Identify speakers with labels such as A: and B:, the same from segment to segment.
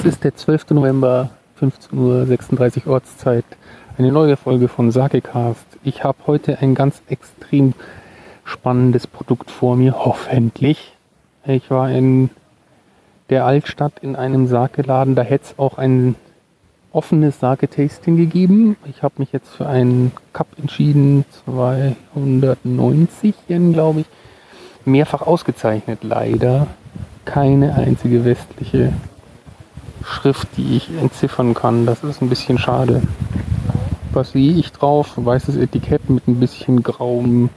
A: Es ist der 12. November, 15.36 Uhr Ortszeit. Eine neue Folge von Sakecast. Ich habe heute ein ganz extrem spannendes Produkt vor mir, hoffentlich. Ich war in der Altstadt in einem Sake-Laden. Da hätte es auch ein offenes Sake-Tasting gegeben. Ich habe mich jetzt für einen Cup entschieden, 290 Yen, glaube ich. Mehrfach ausgezeichnet, leider keine einzige westliche Schrift, die ich entziffern kann. Das ist ein bisschen schade. Was sehe ich drauf? Weißes Etikett mit ein bisschen grauem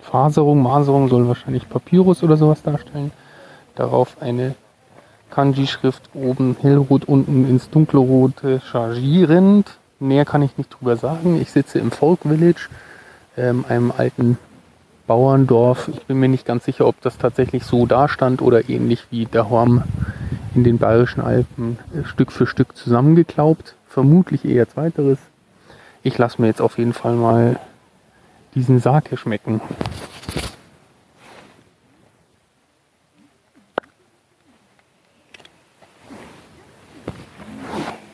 A: Faserung. Maserung soll wahrscheinlich Papyrus oder sowas darstellen. Darauf eine Kanji-Schrift oben hellrot, unten ins dunkelrote chargierend. Mehr kann ich nicht drüber sagen. Ich sitze im Folk Village, ähm, einem alten Bauerndorf. Ich bin mir nicht ganz sicher, ob das tatsächlich so dastand oder ähnlich wie der Horm in den Bayerischen Alpen äh, Stück für Stück zusammengeklaubt. Vermutlich eher zweiteres. Ich lasse mir jetzt auf jeden Fall mal diesen Sake schmecken.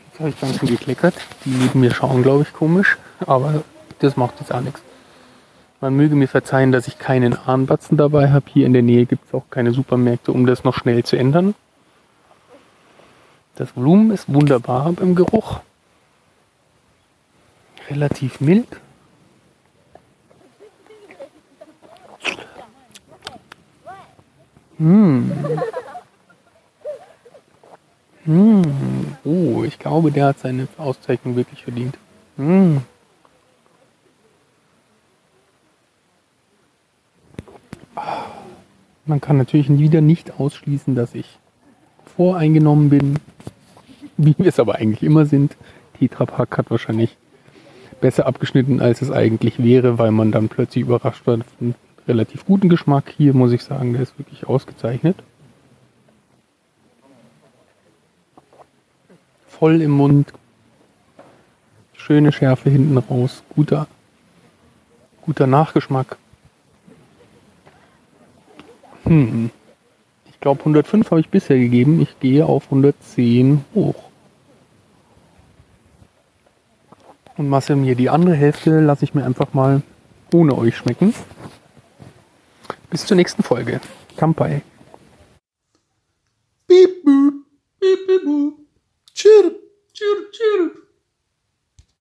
A: Jetzt habe ich ganz schön gekleckert. Die neben mir schauen, glaube ich, komisch. Aber das macht jetzt auch nichts. Man möge mir verzeihen, dass ich keinen Ahnbatzen dabei habe. Hier in der Nähe gibt es auch keine Supermärkte, um das noch schnell zu ändern. Das Volumen ist wunderbar beim Geruch. Relativ mild. Mmh. Mmh. Oh, ich glaube, der hat seine Auszeichnung wirklich verdient. Mmh. Man kann natürlich wieder nicht ausschließen, dass ich voreingenommen bin, wie wir es aber eigentlich immer sind. Tetra Pak hat wahrscheinlich besser abgeschnitten, als es eigentlich wäre, weil man dann plötzlich überrascht wird von relativ guten Geschmack. Hier muss ich sagen, der ist wirklich ausgezeichnet. Voll im Mund, schöne Schärfe hinten raus, guter, guter Nachgeschmack. Hm. Ich glaube 105 habe ich bisher gegeben. Ich gehe auf 110 hoch. Und masse mir die andere Hälfte, lasse ich mir einfach mal ohne euch schmecken. Bis zur nächsten Folge. Kampai.